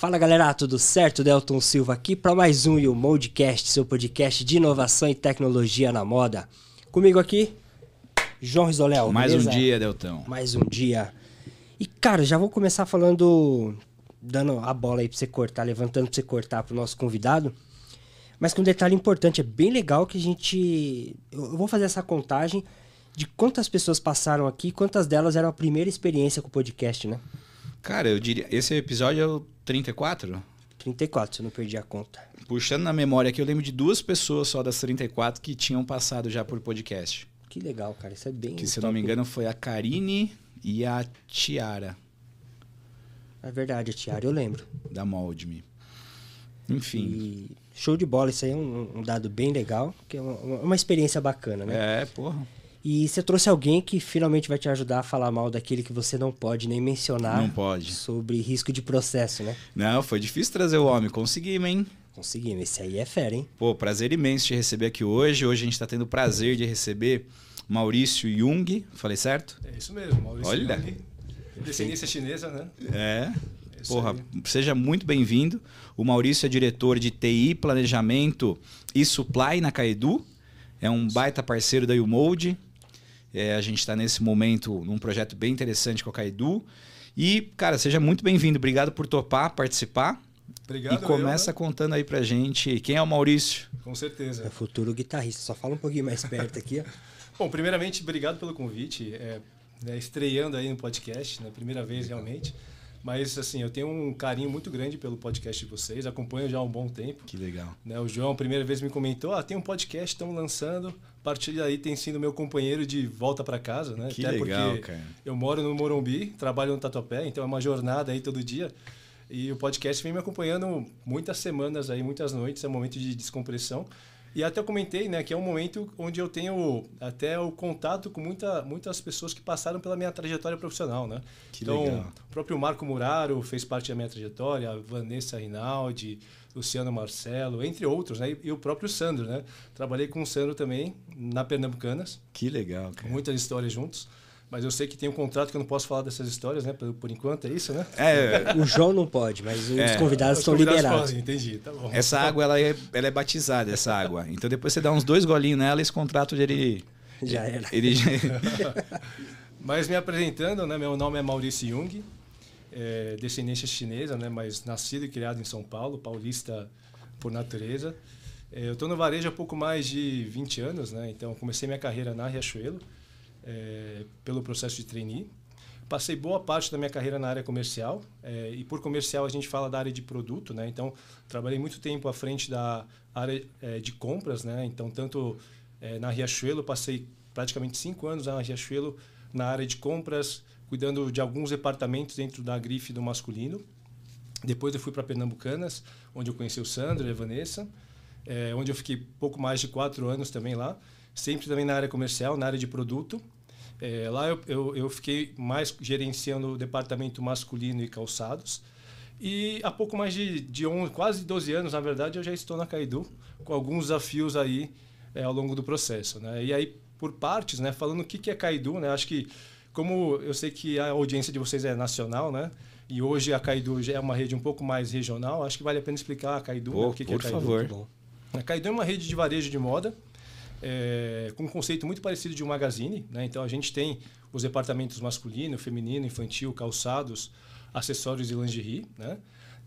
Fala galera, tudo certo? Delton Silva aqui para mais um o Modcast, seu podcast de inovação e tecnologia na moda. Comigo aqui, João Risoléu. Mais beleza? um dia, Deltão. Mais um dia. E cara, já vou começar falando, dando a bola aí pra você cortar, levantando pra você cortar pro nosso convidado. Mas com um detalhe importante, é bem legal que a gente. Eu vou fazer essa contagem de quantas pessoas passaram aqui, quantas delas eram a primeira experiência com o podcast, né? Cara, eu diria. Esse episódio é o 34? 34, se eu não perdi a conta. Puxando na memória aqui, eu lembro de duas pessoas só das 34 que tinham passado já por podcast. Que legal, cara. Isso é bem. Que, se eu não me engano, foi a Karine e a Tiara, É verdade, a Tiara, eu lembro. da Mold-Me. Enfim. E show de bola, isso aí é um, um dado bem legal, que é uma, uma experiência bacana, né? É, porra. E você trouxe alguém que finalmente vai te ajudar a falar mal daquele que você não pode nem mencionar. Não pode. Sobre risco de processo, né? Não, foi difícil trazer o homem. Conseguimos, hein? Conseguimos. Esse aí é fera, hein? Pô, prazer imenso te receber aqui hoje. Hoje a gente está tendo o prazer de receber Maurício Jung. Falei certo? É isso mesmo, Maurício Olha. Jung, descendência chinesa, né? É. É isso Porra, aí. seja muito bem-vindo. O Maurício é diretor de TI, Planejamento e Supply na Caedu. É um baita parceiro da Umold. É, a gente está nesse momento num projeto bem interessante com a Caedu. E, cara, seja muito bem-vindo. Obrigado por topar, participar. Obrigado. e começa eu, contando aí pra gente quem é o Maurício. né? Com certeza. É futuro guitarrista. Só fala um pouquinho mais perto aqui. Bom, primeiramente, obrigado pelo convite. É, né, estreando aí no podcast, né? Primeira vez realmente. Mas, assim, eu tenho um carinho muito grande pelo podcast de vocês. Acompanho já há um bom tempo. Que legal. Né? O João, a primeira vez, me comentou: ah, tem um podcast, estão lançando. A partir daí tem sido meu companheiro de volta para casa, né? Que Até legal, porque cara. eu moro no Morumbi, trabalho no Tatuapé, então é uma jornada aí todo dia. E o podcast vem me acompanhando muitas semanas aí, muitas noites, é um momento de descompressão. E até eu comentei, né, que é um momento onde eu tenho até o contato com muita, muitas pessoas que passaram pela minha trajetória profissional, né? Que então, legal. o próprio Marco Muraro fez parte da minha trajetória, a Vanessa Rinaldi, Luciano Marcelo, entre outros, né? E, e o próprio Sandro, né? Trabalhei com o Sandro também na Pernambucanas, Que legal, cara. muitas histórias juntos. Mas eu sei que tem um contrato que eu não posso falar dessas histórias, né? Por, por enquanto, é isso, né? É, O João não pode, mas os É. convidados Os estão liberados. podem, entendi, tá bom. essa água ela é, ela é batizada, essa água. Então depois você dá uns dois golinhos nela, esse contrato ele. Já era. Ele já- Mas me apresentando, né? Meu nome é Maurício Jung, é, descendência chinesa, né? Mas nascido e criado em São Paulo, paulista por natureza. É, eu estou no varejo há pouco mais de 20 anos, né? Então comecei minha carreira na Riachuelo, é, pelo processo de trainee. Passei boa parte da minha carreira na área comercial, é, e por comercial a gente fala da área de produto, né? Então trabalhei muito tempo à frente da área é, de compras, né? Então tanto é, na Riachuelo passei praticamente cinco anos na Riachuelo na área de compras, cuidando de alguns departamentos dentro da grife do masculino. Depois eu fui para Pernambucanas, onde eu conheci o Sandro e a Vanessa, é, onde eu fiquei pouco mais de quatro anos também lá, sempre também na área comercial, na área de produto. É, lá eu, eu, eu fiquei mais gerenciando o departamento masculino e calçados. E há pouco mais de, de 11, quase 12 anos, na verdade, eu já estou na Caidu, com alguns desafios aí é, ao longo do processo. Né? E aí, por partes, né, falando o que, que é Caidu, né? acho que, como eu sei que a audiência de vocês é nacional, né? e hoje a Caidu já é uma rede um pouco mais regional, acho que vale a pena explicar a Caidu, Pô, né? o que, que é por Caidu. favor. A Caidu é uma rede de varejo de moda é, com um conceito muito parecido de um magazine. Né? Então a gente tem os departamentos masculino, feminino, infantil, calçados, acessórios e lingerie, né?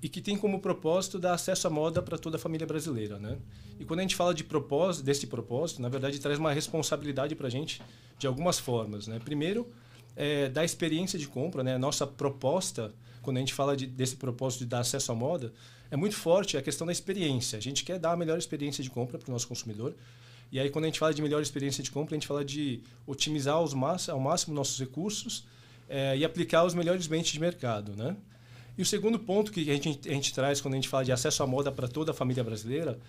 e que tem como propósito dar acesso à moda para toda a família brasileira. Né? E quando a gente fala de propósito, desse propósito, na verdade traz uma responsabilidade para a gente de algumas formas. Né? Primeiro, é, da experiência de compra, né? Nossa proposta, quando a gente fala de, desse propósito de dar acesso à moda, é muito forte a questão da experiência. A gente quer dar a melhor experiência de compra para o nosso consumidor. E aí, quando a gente fala de melhor experiência de compra, a gente fala de otimizar ao máximo nossos recursos é, e aplicar os melhores mentes de mercado, né? E o segundo ponto que a gente, a gente traz quando a gente fala de acesso à moda para toda a família brasileira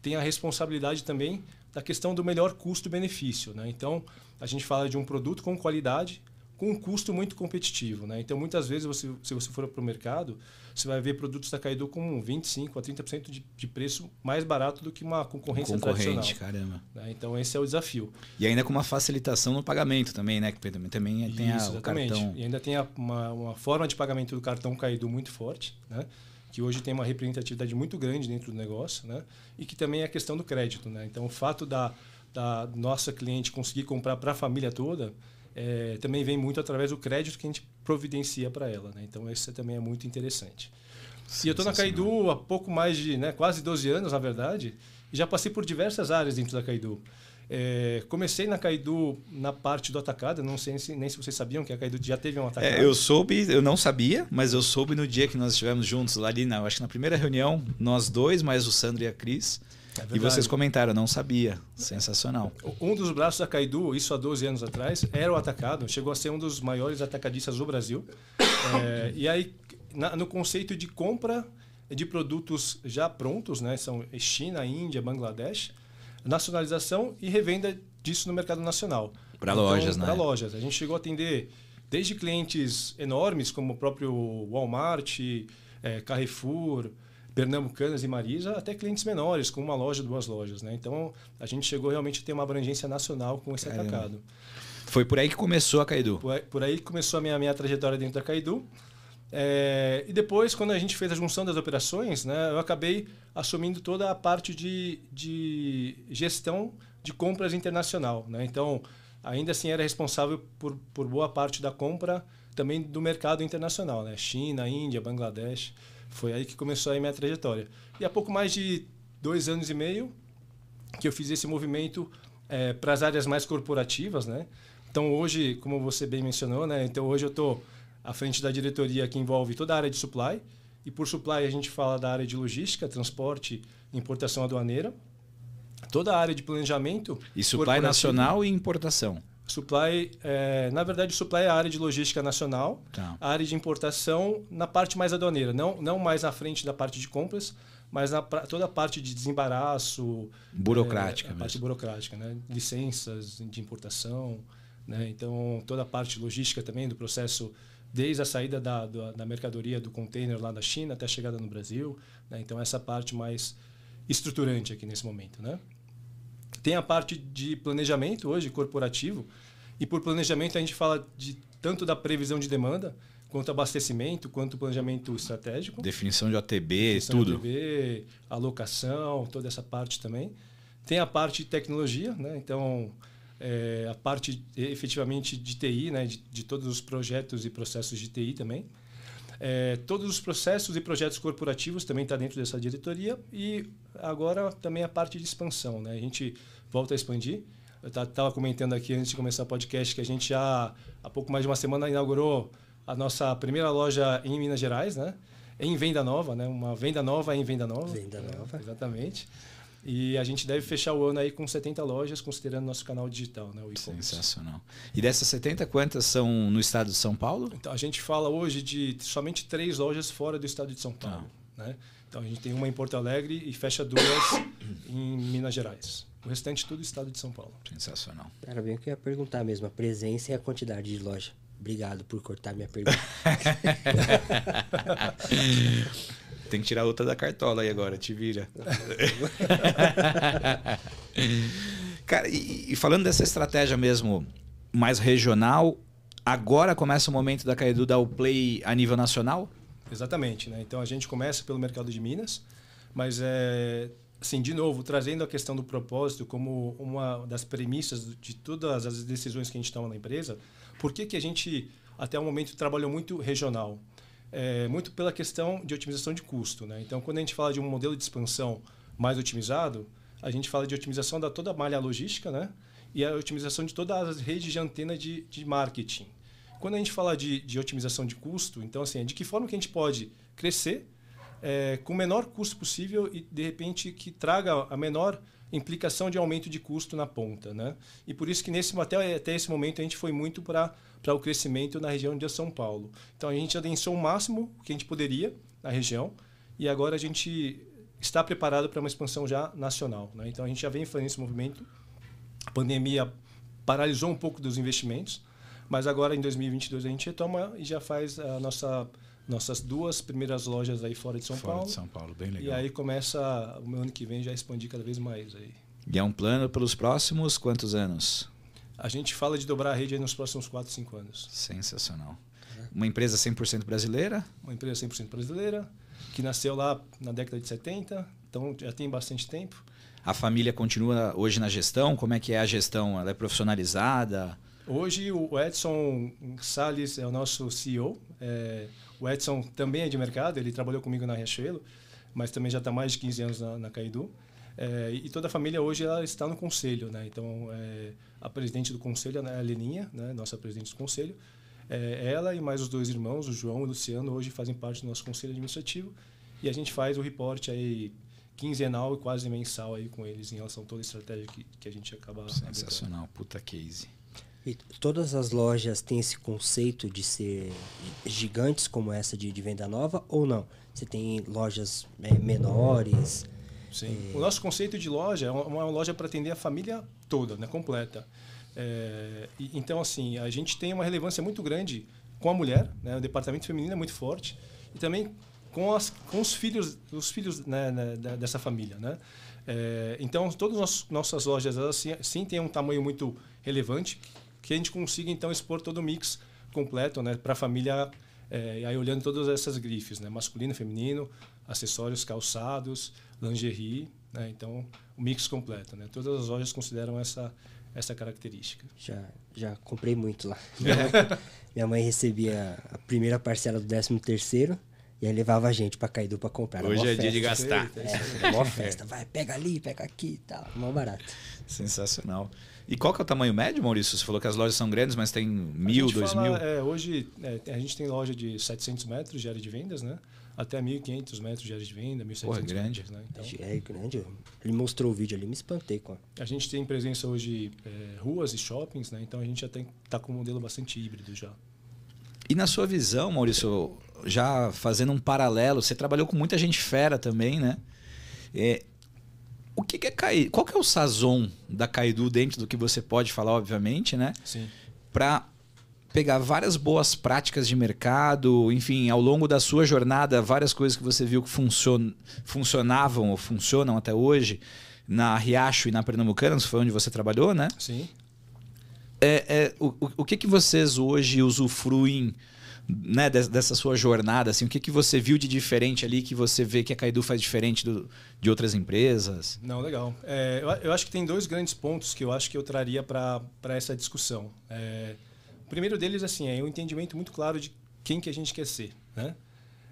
tem a responsabilidade também da questão do melhor custo-benefício. Né? Então, a gente fala de um produto com qualidade, com um custo muito competitivo. Né? Então, muitas vezes, você, se você for para o mercado, você vai ver produtos da Caidu com 25% a 30% de, de preço mais barato do que uma concorrência Concorrente, tradicional. caramba. né? Então, esse é o desafio. E ainda com uma facilitação no pagamento também, né? Que também, tem a, Isso, o exatamente. cartão. E ainda tem a- uma, uma forma de pagamento do cartão Caidu muito forte, né? que hoje tem uma representatividade muito grande dentro do negócio, né? E que também é a questão do crédito, né? Então, o fato da, da nossa cliente conseguir comprar para a família toda é, também vem muito através do crédito que a gente providencia para ela, né? Então, isso também é muito interessante. E eu estou na Caidu há pouco mais de, né, quase 12 anos, na verdade, e já passei por diversas áreas dentro da Caidu. É, comecei na Caidu na parte do atacado, não sei se, nem se vocês sabiam que a Caidu já teve um atacado. É, eu soube, eu não sabia, mas eu soube no dia que nós estivemos juntos lá ali, na, acho que na primeira reunião, nós dois, mais o Sandro e a Cris. É e vocês comentaram, não sabia. Sensacional. Um dos braços da Caidu, isso há 12 anos atrás, era o atacado. Chegou a ser um dos maiores atacadistas do Brasil. É, e aí, na, no conceito de compra de produtos já prontos, né? São China, Índia, Bangladesh nacionalização e revenda disso no mercado nacional. Para então, lojas, né? Para lojas. A gente chegou a atender desde clientes enormes, como o próprio Walmart, é, Carrefour, Pernambucanas e Marisa, até clientes menores, como uma loja, duas lojas. Né? Então, a gente chegou realmente a ter uma abrangência nacional com esse Caramba. atacado. Foi por aí que começou a Caidu? Por aí, por aí que começou a minha, minha trajetória dentro da Caidu. É, e depois, quando a gente fez a junção das operações, né, eu acabei assumindo toda a parte de, de gestão de compras internacional. Né? Então, ainda assim, era responsável por, por boa parte da compra também do mercado internacional, né? China, Índia, Bangladesh. Foi aí que começou a minha trajetória. E há pouco mais de dois anos e meio que eu fiz esse movimento é, para as áreas mais corporativas, né? Então hoje, como você bem mencionou, né? Então hoje eu estou à frente da diretoria que envolve toda a área de supply. E por supply a gente fala da área de logística, transporte, importação aduaneira. Toda a área de planejamento. E supply nacional e importação. Supply, é, na verdade, supply é a área de logística nacional, tá. a área de importação na parte mais aduaneira, não, não mais na frente da parte de compras, mas na, toda a parte de desembaraço. Burocrática. É, a parte burocrática, né? licenças de importação. Né? Então, toda a parte logística também do processo desde a saída da, da, da, mercadoria do container lá da China até a chegada no Brasil. Né? Então, essa parte mais estruturante aqui nesse momento. Né? Tem a parte de planejamento hoje, corporativo, e por planejamento a gente fala de tanto da previsão de demanda, quanto abastecimento, quanto planejamento estratégico. Definição de ATB, Definição tudo. De ATB, alocação, toda essa parte também. Tem a parte de tecnologia, né? então é, a parte efetivamente de TI, né, de, de, todos os projetos e processos de TI também. É, todos os processos e projetos corporativos também está dentro dessa diretoria e agora também a parte de expansão. Né? A gente volta a expandir. Eu estava comentando aqui antes de começar o podcast que a gente já há pouco mais de uma semana inaugurou a nossa primeira loja em Minas Gerais, né? em venda nova, né? uma venda nova em venda nova. Venda nova. exatamente. E a gente deve fechar o ano aí com 70 lojas, considerando nosso canal digital, né? O Sensacional. E dessas 70, quantas são no estado de São Paulo? Então, a gente fala hoje de somente três lojas fora do estado de São Paulo. Ah. Né? Então, a gente tem uma em Porto Alegre e fecha duas em Minas Gerais. O restante tudo estado de São Paulo. Sensacional. Era bem o que eu ia perguntar mesmo, a presença e a quantidade de loja. Obrigado por cortar minha pergunta. Tem que tirar outra da cartola aí agora, te vira. Cara, e, e, falando dessa estratégia mesmo mais regional, agora começa o momento da Caedu dar o play a nível nacional? Exatamente, né? Então a gente começa pelo mercado de Minas, mas é assim, de novo, trazendo a questão do propósito como uma das premissas de todas as decisões que a gente toma na empresa, por que, que a gente até o momento trabalhou muito regional? É, muito pela questão de otimização de custo. Né? Então, quando a gente fala de um modelo de expansão mais otimizado, a gente fala de otimização da toda a malha logística né? e a otimização de todas as redes de antena de, de marketing. Quando a gente fala de, de otimização de custo, então, assim, de que forma que a gente pode crescer é, com o menor custo possível e, de repente, que traga a menor implicação de aumento de custo na ponta. Né? E por isso que nesse, até, até esse momento a gente foi muito para o crescimento na região de São Paulo. Então a gente adensou o máximo que a gente poderia na região e agora a gente está preparado para uma expansão já nacional. Né? Então a gente já vem fazendo esse movimento. A pandemia paralisou um pouco dos investimentos, mas agora em 2022 a gente retoma e já faz a nossa nossas duas primeiras lojas aí fora de São fora Paulo. de São Paulo, bem legal. E aí começa o ano que vem já expandir cada vez mais aí. E é um plano pelos próximos quantos anos? A gente fala de dobrar a rede nos próximos 4, 5 anos. Sensacional. Uma empresa 100% brasileira? Uma empresa 100% brasileira. que nasceu lá na década de 70, então já tem bastante tempo. A família continua hoje na gestão? Como é que é a gestão? Ela é profissionalizada? Hoje o Edson Salles é o nosso CEO. É, o Edson também é de mercado, ele trabalhou comigo na Riachuelo, mas também já está mais de 15 anos na, na Caidu. É, e toda a família hoje ela está no conselho, né? Então é, a presidente do conselho é a Leninha, né? Nossa presidente do conselho. É, ela e mais os dois irmãos, o João e o Luciano, hoje fazem parte do nosso conselho administrativo e a gente faz o reporte aí quinzenal e quase mensal aí com eles em relação a toda a estratégia que, que a gente acaba sensacional, puta case. E todas as lojas têm esse conceito de ser gigantes como essa de, de venda nova ou não? Você tem lojas é, menores? Sim. É... O nosso conceito de loja é uma, loja para atender a família toda, né, completa. É, e, então, assim, a gente tem uma relevância muito grande com a mulher, né, o departamento feminino é muito forte, e também com, as, com os filhos, os filhos né, né, dessa família, né? É, então, todas as nossas lojas, elas sim, sim têm um tamanho muito relevante, que a gente consiga então expor todo o mix completo, né, para a família, é, aí olhando todas essas grifes, né, masculino, feminino, acessórios, calçados, lingerie, né, então o mix completo, né, todas as lojas consideram essa essa característica. Já já comprei muito lá. Minha mãe, minha mãe recebia a primeira parcela do 13 terceiro e aí levava a gente para Caidu para comprar. Hoje é festa. dia de gastar. É, é mó festa. Vai, pega ali, pega aqui e tal. Mó barato. Sensacional. E qual que é o tamanho médio, Maurício? Você falou que as lojas são grandes, mas tem mil, dois fala, mil? É, hoje é, a gente tem loja de 700 metros de área de vendas, né? Até 1.500 metros de área de venda, 1.700 Porra, é grande. Metros, né? Então, é grande. Ele mostrou o vídeo ali, me espantei com a... a gente tem presença hoje é, ruas e shoppings, né? Então a gente já está com um modelo bastante híbrido já. E na sua visão, Maurício, já fazendo um paralelo, você trabalhou com muita gente fera também, né? É, o que, que é Caidu? Qual que é o sazon da Caidu dentro do que você pode falar, obviamente, né? Sim. Para pegar várias boas práticas de mercado, enfim, ao longo da sua jornada, várias coisas que você viu que funcion, funcionavam ou funcionam até hoje na Riacho e na Pernambucana, foi onde você trabalhou, né? Sim. É, é, o, o que, que vocês hoje usufruem né, dessa sua jornada, assim, o que, que você viu de diferente ali que você vê que a Caidu faz diferente do, de outras empresas? Não, legal. É, eu, eu, acho que tem dois grandes pontos que eu acho que eu traria para essa discussão. É, o primeiro deles assim, é um entendimento muito claro de quem que a gente quer ser. Né?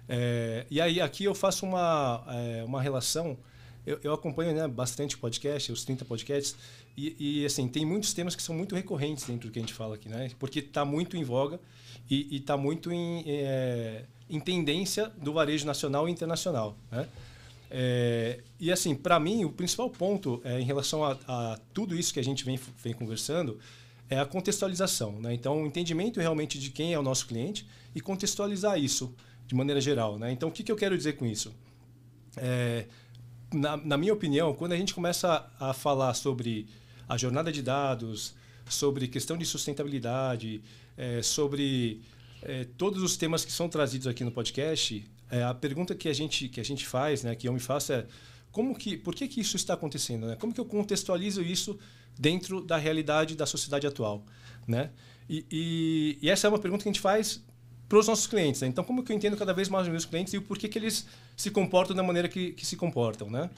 É, e aí aqui eu faço uma, é, uma relação eu, eu, acompanho né, bastante podcast, os 30 podcasts, e, e, assim, tem muitos temas que são muito recorrentes dentro do que a gente fala aqui, né? Porque está muito em voga e está muito em, é, em tendência do varejo nacional e internacional. Né? É, e assim, para mim, o principal ponto é, em relação a, a, tudo isso que a gente vem, vem conversando é a contextualização. Né? Então, o entendimento realmente de quem é o nosso cliente e contextualizar isso de maneira geral. Né? Então, o que, que eu quero dizer com isso? É, na, na minha opinião, quando a gente começa a falar sobre a jornada de dados, sobre questão de sustentabilidade, é, sobre é, todos os temas que são trazidos aqui no podcast, é, a pergunta que a gente que a gente faz, né, que eu me faço é como que, por que que isso está acontecendo, né? Como que eu contextualizo isso dentro da realidade da sociedade atual, né? E, e, e essa é uma pergunta que a gente faz para os nossos clientes. Né? Então, como que eu entendo cada vez mais os meus clientes e o porquê que eles se comportam da maneira que, que se comportam, né?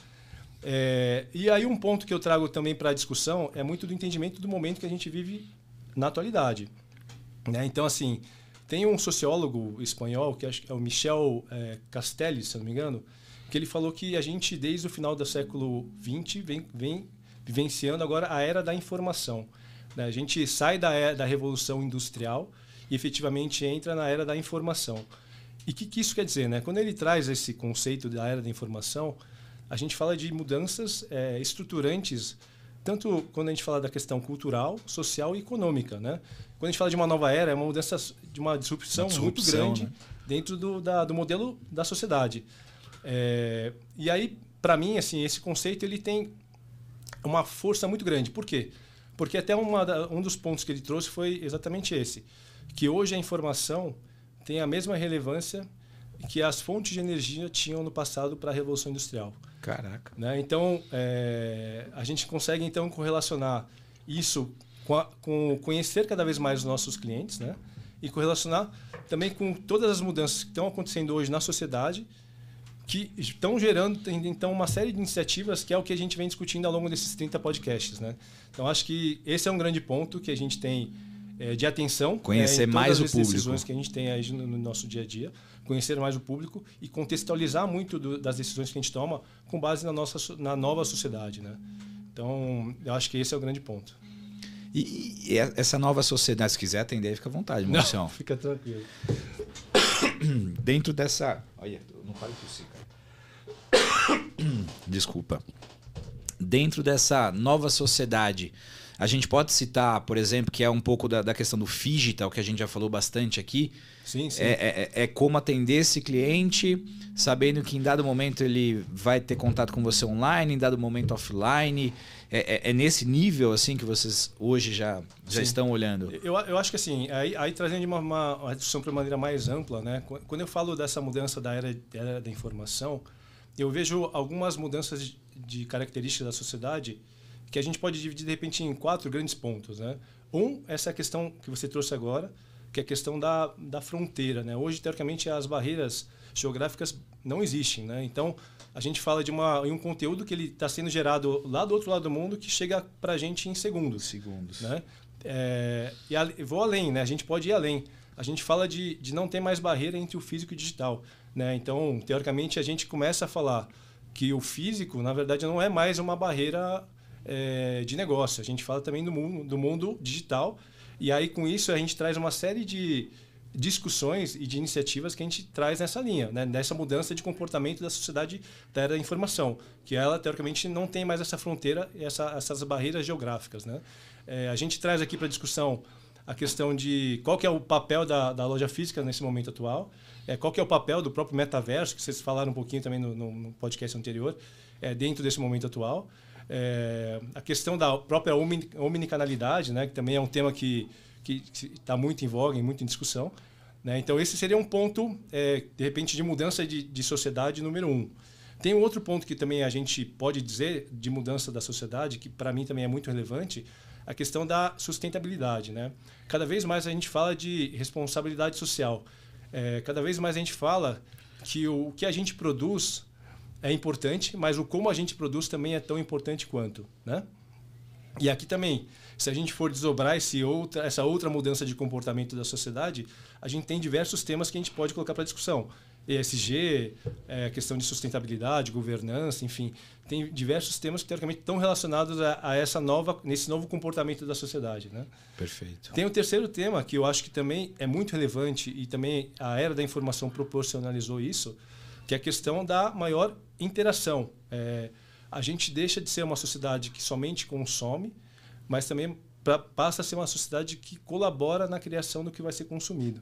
É, e aí um ponto que eu trago também para a discussão é muito do entendimento do momento que a gente vive na atualidade. Né? Então, assim, tem um sociólogo espanhol, que acho que é o Michel é, Castelli, se não me engano, que ele falou que a gente, desde o final do século XX, vem, vem vivenciando agora a era da informação. Né? A gente sai da, era, da revolução industrial e efetivamente entra na era da informação. E o que, que, isso quer dizer? Né? Quando ele traz esse conceito da era da informação, a gente fala de mudanças é, estruturantes tanto quando a gente fala da questão cultural, social e econômica, né? Quando a gente fala de uma nova era, é uma mudança de uma disrupção, uma disrupção muito grande né? dentro do, da, do modelo da sociedade. É, e aí, para mim, assim, esse conceito ele tem uma força muito grande. Por quê? Porque até uma, um dos pontos que ele trouxe foi exatamente esse, que hoje a informação tem a mesma relevância que as fontes de energia tinham no passado para a Revolução Industrial. Caraca. Né? Então, é, a gente consegue então correlacionar isso com, a, com, conhecer cada vez mais os nossos clientes, né? E correlacionar também com todas as mudanças que estão acontecendo hoje na sociedade que estão gerando então uma série de iniciativas que é o que a gente vem discutindo ao longo desses 30 podcasts, né? Então acho que esse é um grande ponto que a gente tem de atenção, conhecer né, mais o as público, decisões que a gente tem aí no, no nosso dia a dia, conhecer mais o público e contextualizar muito do, das decisões que a gente toma com base na nossa na nova sociedade, né? Então eu acho que esse é o grande ponto. E, e essa nova sociedade, se quiser atender, fica à vontade, Maurício. Fica tranquilo. Dentro dessa. Olha, não fale tossir, cara. Desculpa. Dentro dessa nova sociedade, a gente pode citar, por exemplo, que é um pouco da, da questão do digital, que a gente já falou bastante aqui. Sim, sim. É, é, é, como atender esse cliente, sabendo que em dado momento ele vai ter contato com você online, em dado momento offline. É, é, é nesse nível assim que vocês hoje já, já estão olhando? Eu, eu acho que assim, aí, aí trazendo uma, uma, uma discussão para uma maneira mais ampla, né? Quando eu falo dessa mudança da era, era da informação, eu vejo algumas mudanças de, de características da sociedade que a gente pode dividir de repente em quatro grandes pontos, né? Um, essa é a questão que você trouxe agora, que é a questão da, da fronteira, né? Hoje, teoricamente, as barreiras geográficas não existem, né? Então, a gente fala de uma, um conteúdo que ele está sendo gerado lá do outro lado do mundo que chega para a gente em segundos. Segundos. Né? É, e a, vou além, né? A gente pode ir além. A gente fala de, de não ter mais barreira entre o físico e o digital, né? Então, teoricamente, a gente começa a falar que o físico, na verdade, não é mais uma barreira é, de negócio. A gente fala também do mundo, do mundo digital. E aí, com isso, a gente traz uma série de discussões e de iniciativas que a gente traz nessa linha, né? nessa mudança de comportamento da sociedade da era da informação, que ela, teoricamente, não tem mais essa fronteira e essa, essas barreiras geográficas. Né? É, a gente traz aqui para discussão a questão de qual que é o papel da, da loja física nesse momento atual, é, qual que é o papel do próprio metaverso, que vocês falaram um pouquinho também no, no podcast anterior, é, dentro desse momento atual. É, a questão da própria omnicanalidade, né, que também é um tema que está muito em voga, muito em discussão. Né? Então, esse seria um ponto, é, de repente, de mudança de, de sociedade número um. Tem um outro ponto que também a gente pode dizer de mudança da sociedade, que para mim também é muito relevante, a questão da sustentabilidade. Né? Cada vez mais a gente fala de responsabilidade social. É, cada vez mais a gente fala que o, o que a gente produz é importante, mas o como a gente produz também é tão importante quanto. Né? E aqui também, se a gente for desdobrar esse outra, essa outra mudança de comportamento da sociedade, a gente tem diversos temas que a gente pode colocar para discussão. ESG, é, questão de sustentabilidade, governança, enfim, tem diversos temas que teoricamente estão relacionados a, a, essa nova, nesse novo comportamento da sociedade, né? Perfeito. Tem o um terceiro tema que eu acho que também é muito relevante e também a era da informação proporcionalizou isso, que é a questão da maior interação. É, a gente deixa de ser uma sociedade que somente consome mas também pra, passa a ser uma sociedade que colabora na criação do que vai ser consumido.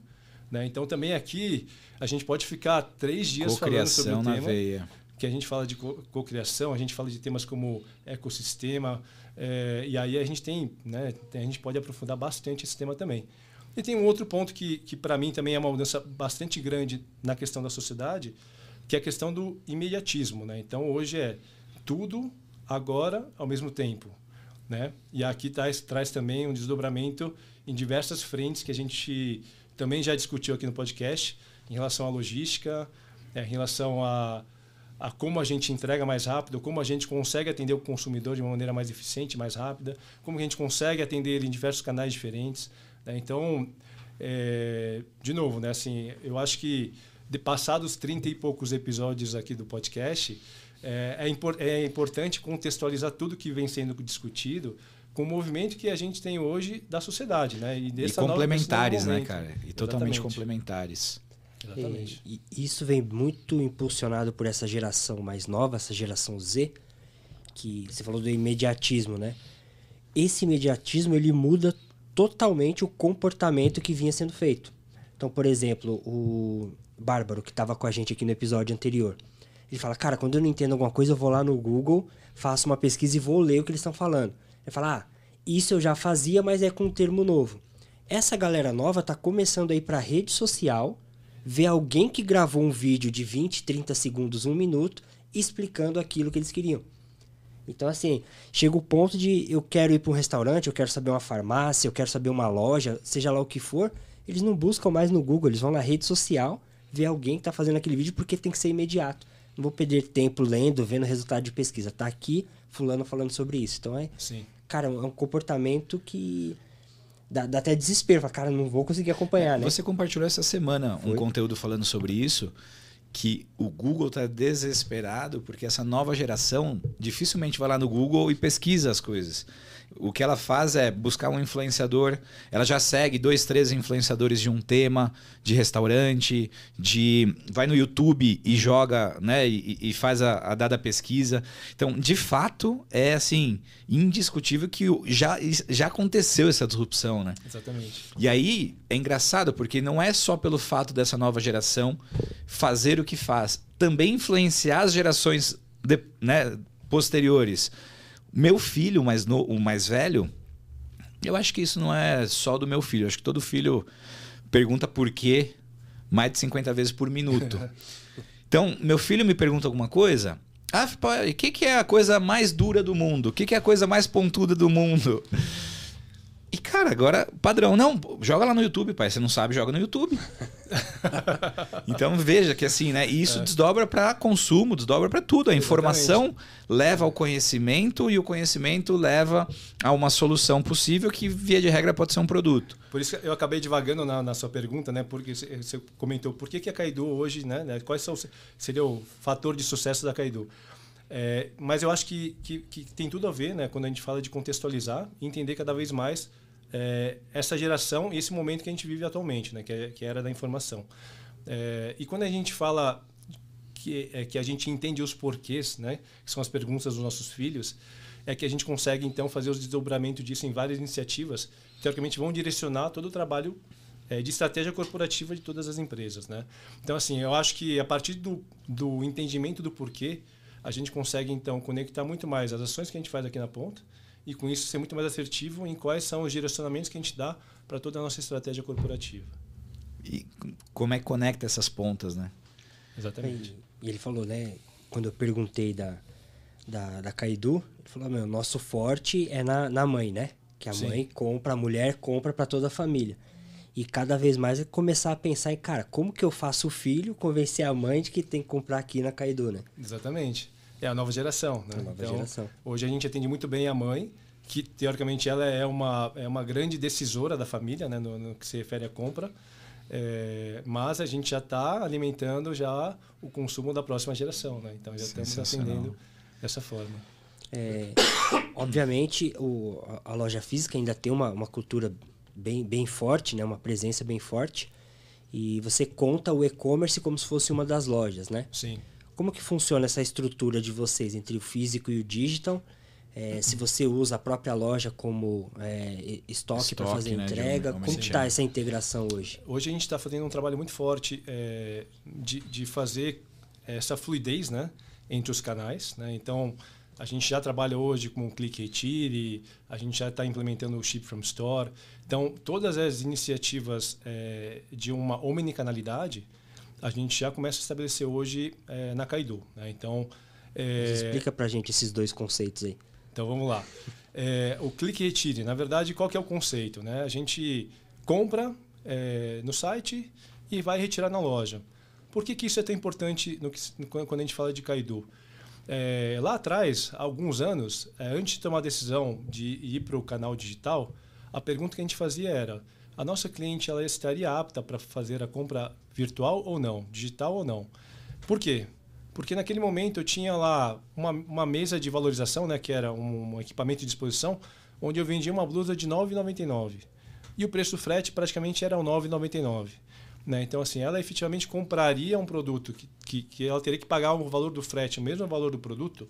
Né? Então, também aqui, a gente pode ficar três dias falando sobre o tema. Veia. Que a gente fala de cocriação, a gente fala de temas como ecossistema, é, e aí a gente tem, né, a gente pode aprofundar bastante esse tema também. E tem um outro ponto que, que para mim também é uma mudança bastante grande na questão da sociedade, que é a questão do imediatismo. Né? Então, hoje é tudo, agora, ao mesmo tempo. Né? E aqui traz, traz também um desdobramento em diversas frentes que a gente também já discutiu aqui no podcast, em relação à logística, é, em relação a, a como a gente entrega mais rápido, como a gente consegue atender o consumidor de uma maneira mais eficiente, mais rápida, como a gente consegue atender ele em diversos canais diferentes. Né? Então, é, de novo, né? assim, eu acho que de passados 30 e poucos episódios aqui do podcast, é, é, impor, é importante contextualizar tudo que vem sendo discutido com o movimento que a gente tem hoje da sociedade, né? E, e complementares, né, cara? E totalmente Exatamente. complementares. Exatamente. E, e, isso vem muito impulsionado por essa geração mais nova, essa geração Z, que você falou do imediatismo, né? Esse imediatismo ele muda totalmente o comportamento que vinha sendo feito. Então, por exemplo, o Bárbaro, que estava com a gente aqui no episódio anterior, ele fala, cara, quando eu não entendo alguma coisa, eu vou lá no Google, faço uma pesquisa e vou ler o que eles estão falando. Ele fala, ah, isso eu já fazia, mas é com um termo novo. Essa galera nova tá começando a ir pra rede social, ver alguém que gravou um vídeo de 20, 30 segundos, um minuto, explicando aquilo que eles queriam. Então, assim, chega o ponto de eu quero ir para um restaurante, eu quero saber uma farmácia, eu quero saber uma loja, seja lá o que for, eles não buscam mais no Google, eles vão na rede social ver alguém que está fazendo aquele vídeo porque tem que ser imediato não vou perder tempo lendo, vendo resultado de pesquisa. Tá aqui, fulano falando sobre isso. Então é, Sim. cara, é um comportamento que dá, dá até desespero. Fala, cara, não vou conseguir acompanhar, né? Você compartilhou essa semana um Foi. conteúdo falando sobre isso, que o Google está desesperado porque essa nova geração dificilmente vai lá no Google e pesquisa as coisas. O que ela faz é buscar um influenciador. Ela já segue dois, três influenciadores de um tema, de restaurante, de vai no YouTube e joga, né, e, e faz a, a dada pesquisa. Então, de fato, é assim indiscutível que já, já aconteceu essa disrupção, né? Exatamente. E aí é engraçado porque não é só pelo fato dessa nova geração fazer o que faz, também influenciar as gerações de- né, posteriores. Meu filho, o mais, no- o mais velho, eu acho que isso não é só do meu filho. Eu acho que todo filho pergunta por quê mais de 50 vezes por minuto. Então, meu filho me pergunta alguma coisa. Ah, pai, o que, que é a coisa mais dura do mundo? O que, que é a coisa mais pontuda do mundo? E, cara, agora, padrão, não, joga lá no YouTube, pai. Você não sabe, joga no YouTube. então veja que assim, né? E isso desdobra para consumo, desdobra para tudo. A informação leva ao conhecimento e o conhecimento leva a uma solução possível que, via de regra, pode ser um produto. Por isso que eu acabei divagando na, na sua pergunta, né? Porque você comentou por que, que a Kaido hoje, né? né, Quais são, seria o fator de sucesso da Kaido? É, mas eu acho que, que, que tem tudo a ver, né? Quando a gente fala de contextualizar e entender cada vez mais é, essa geração e esse momento que a gente vive atualmente, né? Que, é, que era da informação. É, e quando a gente fala que, é, que a gente entende os porquês, né? Que são as perguntas dos nossos filhos, é que a gente consegue então fazer os desdobramentos disso em várias iniciativas, que teoricamente vão direcionar todo o trabalho é, de estratégia corporativa de todas as empresas, né? Então assim, eu acho que a partir do, do entendimento do porquê, a gente consegue então conectar muito mais as ações que a gente faz aqui na ponta e com isso ser muito mais assertivo em quais são os direcionamentos que a gente dá para toda a nossa estratégia corporativa. E como é que conecta essas pontas, né? Exatamente. E, ele falou, né? Quando eu perguntei da, da, da Kaidu, ele falou, meu, nosso forte é na, na mãe, né? Que a Sim. mãe compra, a mulher compra para toda a família. E cada vez mais é começar a pensar em, cara, como que eu faço o filho convencer a mãe de que tem que comprar aqui na Kaidu, né? Exatamente. É a nova geração, né? A nova geração. Hoje a gente atende muito bem a mãe, que teoricamente ela é uma, é uma grande decisora da família, né? No, no que se refere à compra. É, mas a gente já está alimentando já o consumo da próxima geração, né? Então já estamos atendendo dessa forma. É, obviamente, o, a, a loja física ainda tem uma, uma cultura bem, bem forte, né? Uma presença bem forte. E você conta o e-commerce como se fosse uma das lojas, né? Sim. Como que funciona essa estrutura de vocês entre o físico e o digital? É, se você usa a própria loja como é, e- estoque para Estoque, fazer né, entrega, como está essa integração hoje? Hoje a gente está fazendo um trabalho muito forte é, de, de fazer essa fluidez né, entre os canais. Né? Então, a gente já trabalha hoje com o Click Retire, a gente já está implementando o Ship from Store. Então, todas as iniciativas é, de uma omnicanalidade, a gente já começa a estabelecer hoje é, na Kaido. Né? Então, é, Explica pra gente esses dois conceitos aí. então vamos lá. É, o clique e retire, na verdade, qual que é o conceito? Né? A gente compra no site e vai retirar na loja. Por que, que isso é tão importante no que, quando a gente fala de Kaido? É, lá atrás, há alguns anos, é, antes de tomar a decisão de ir para o canal digital, a pergunta que a gente fazia era: a nossa cliente ela estaria apta para fazer a compra virtual ou não, digital ou não? Por quê? Porque naquele momento eu tinha lá uma, uma mesa de valorização, né, que era um, um equipamento de exposição, onde eu vendia uma blusa de R$ 9,99. E o preço do frete praticamente era R$ 9,99. Né? Então, assim, ela efetivamente compraria um produto que, que, que ela teria que pagar o valor do frete, o mesmo valor do produto.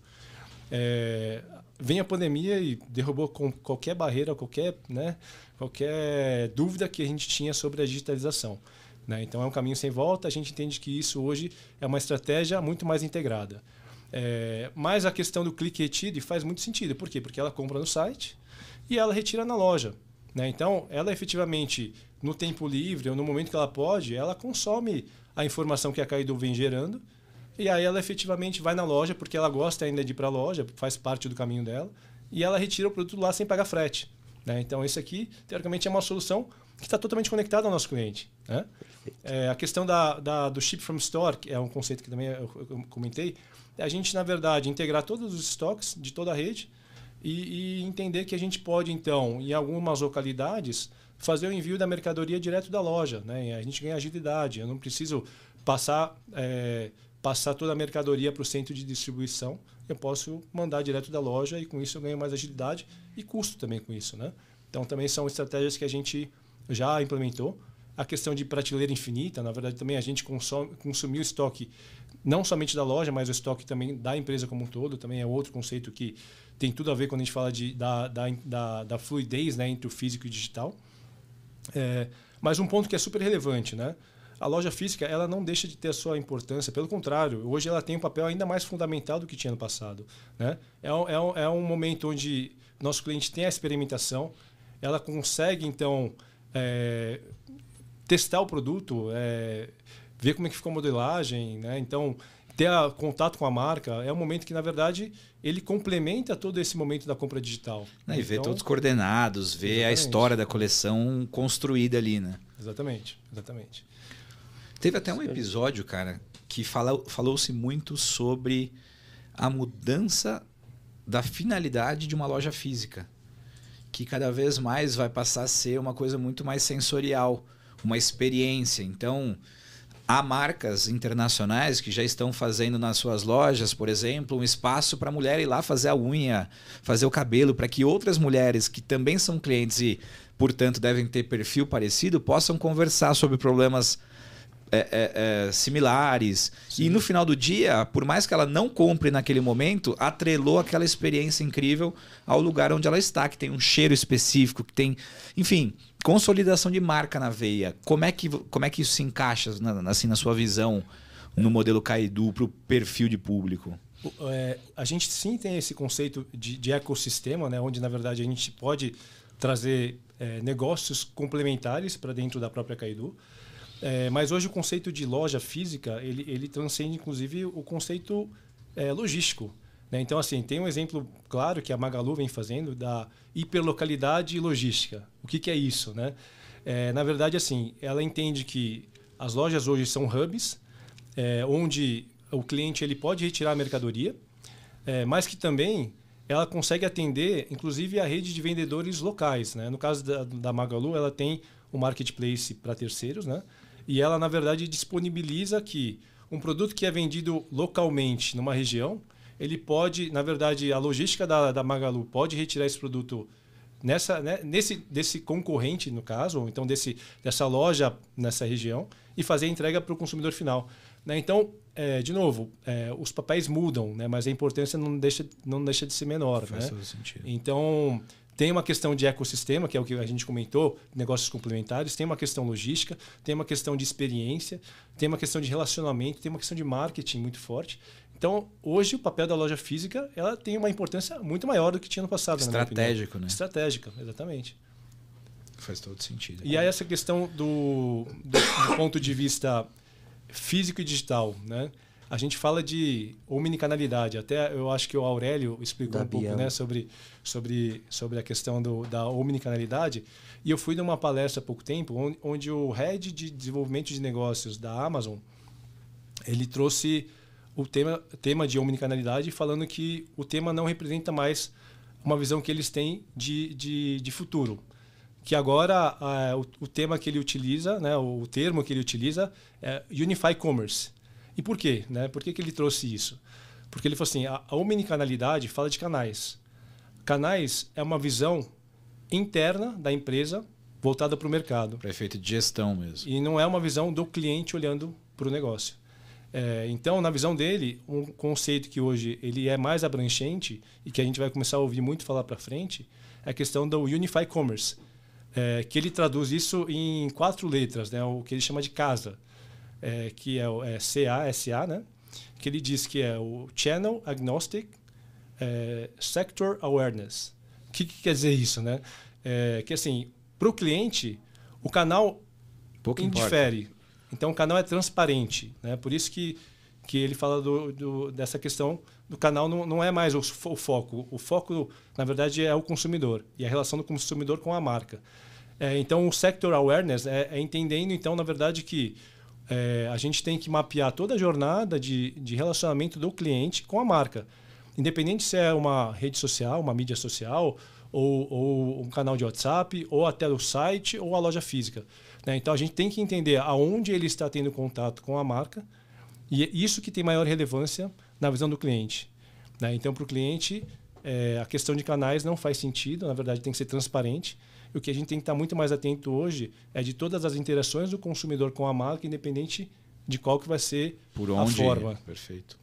É, vem a pandemia e derrubou qualquer barreira, qualquer, né, qualquer dúvida que a gente tinha sobre a digitalização. Né? Então é um caminho sem volta. A gente entende que isso hoje é uma estratégia muito mais integrada. É, mas a questão do clique retire faz muito sentido. Por quê? Porque ela compra no site e ela retira na loja. Né? Então, ela efetivamente, no tempo livre ou no momento que ela pode, ela consome a informação que a Kaido vem gerando e aí ela efetivamente vai na loja, porque ela gosta ainda de ir para a loja, faz parte do caminho dela, e ela retira o produto lá sem pagar frete. Né? Então, esse aqui, teoricamente, é uma solução que está totalmente conectada ao nosso cliente. Né? É, a questão da, da, do ship from store, que é um conceito que também eu, eu comentei, é a gente, na verdade, integrar todos os estoques de toda a rede e, e, entender que a gente pode, então, em algumas localidades, fazer o envio da mercadoria direto da loja. Né? A gente ganha agilidade. Eu não preciso passar, é, passar toda a mercadoria para o centro de distribuição. Eu posso mandar direto da loja e com isso eu ganho mais agilidade e custo também com isso. Né? Então, também são estratégias que a gente já implementou. A questão de prateleira infinita, na verdade, também a gente consome, consumiu estoque não somente da loja, mas o estoque também da empresa como um todo. Também é outro conceito que tem tudo a ver quando a gente fala de, da, da, da, da fluidez né, entre o físico e o digital. É, mas um ponto que é super relevante, né? A loja física ela não deixa de ter a sua importância, pelo contrário, hoje ela tem um papel ainda mais fundamental do que tinha no passado. Né? É, um, é, um, é um momento onde nosso cliente tem a experimentação, ela consegue então é, testar o produto, é, ver como é que ficou a modelagem, né? então ter a, contato com a marca é um momento que, na verdade, ele complementa todo esse momento da compra digital. e ver então, todos os coordenados, ver exatamente. a história da coleção construída ali, né? Exatamente, exatamente. Teve até um episódio, cara, que falou-se muito sobre a mudança da finalidade de uma loja física, que cada vez mais vai passar a ser uma coisa muito mais sensorial, uma experiência. Então, Há marcas internacionais que já estão fazendo nas suas lojas, por exemplo, um espaço para a mulher ir lá fazer a unha, fazer o cabelo, para que outras mulheres que também são clientes e, portanto, devem ter perfil parecido, possam conversar sobre problemas é, é, é, similares. Sim. E no final do dia, por mais que ela não compre naquele momento, atrelou aquela experiência incrível ao lugar onde ela está, que tem um cheiro específico, que tem. Enfim, consolidação de marca na veia. Como é que, como é que isso se encaixa, na, assim, na sua visão, no modelo Kaidu para o perfil de público? É, a gente sim tem esse conceito de, de, ecossistema, né, onde na verdade a gente pode trazer é, negócios complementares para dentro da própria Kaidu. É, mas hoje o conceito de loja física ele, ele transcende inclusive o conceito é, logístico. Né? Então, assim, tem um exemplo claro que a Magalu vem fazendo da hiperlocalidade logística. O que, que é isso? Né? É, na verdade, assim, ela entende que as lojas hoje são hubs, é, onde o cliente ele pode retirar a mercadoria, é, mas que também ela consegue atender, inclusive, a rede de vendedores locais. Né? No caso da, da Magalu, ela tem o marketplace para terceiros, né? E ela, na verdade, disponibiliza que um produto que é vendido localmente numa região, ele pode, na verdade, a logística da, da Magalu pode retirar esse produto nessa, né, nesse desse concorrente, no caso, ou então desse, dessa loja nessa região, e fazer a entrega para o consumidor final. Né? Então, é, de novo, é, os papéis mudam, né? mas a importância não deixa, não deixa de ser menor. Faz né? todo sentido. Então, tem uma questão de ecossistema, que é o que a gente comentou, negócios complementares, tem uma questão logística, tem uma questão de experiência, tem uma questão de relacionamento, tem uma questão de marketing muito forte. Então, hoje o papel da loja física ela tem uma importância muito maior do que tinha no passado. Estratégico, né? Estratégica, exatamente. Faz todo sentido. E aí essa questão do, do, do ponto de vista físico e digital, né? A gente fala de omnicanalidade. Até eu acho que o Aurélio explicou da um pouco né, sobre, sobre, sobre a questão do, da omnicanalidade. E eu fui numa palestra há pouco tempo, onde, onde o head de desenvolvimento de negócios da Amazon ele trouxe o tema, tema de omnicanalidade, falando que o tema não representa mais uma visão que eles têm de, de, de futuro. Que agora o, o, tema que ele utiliza, né, o termo que ele utiliza é Unify Commerce. E por quê? Né? Por que, que ele trouxe isso? Porque ele falou assim: a, a omnicanalidade fala de canais. Canais é uma visão interna da empresa voltada para o mercado. Para efeito de gestão mesmo. E não é uma visão do cliente olhando para o negócio. É, então, na visão dele, um conceito que hoje ele é mais abrangente e que a gente vai começar a ouvir muito falar para frente é a questão do Unify Commerce, é, que ele traduz isso em quatro letras, né, o que ele chama de casa, é, que é o é CASA, né, que ele diz que é o Channel Agnostic é, Sector Awareness. O que, que, quer dizer isso? Né? É, que assim, para o cliente, o canal Pouco indifere. Importa. Então o canal é transparente, né? Por isso que que ele fala do, do, dessa questão do canal não, não é mais o, o, foco. O foco, na verdade, é o consumidor e a relação do consumidor com a marca. É, então, o sector awareness é, é, entendendo, então, na verdade, que é, a gente tem que mapear toda a jornada de, de relacionamento do cliente com a marca. Independente se é uma rede social, uma mídia social, ou, ou um canal de WhatsApp, ou até o site, ou a loja física. Né? Então, a gente tem que entender aonde ele está tendo contato com a marca, e é isso que tem maior relevância na visão do cliente. Né? Então, para o cliente, é, a questão de canais não faz sentido, na verdade, tem que ser transparente. O que a gente tem que estar muito mais atento hoje é de todas as interações do consumidor com a marca, independente de qual que vai ser Por onde? a forma. Perfeito.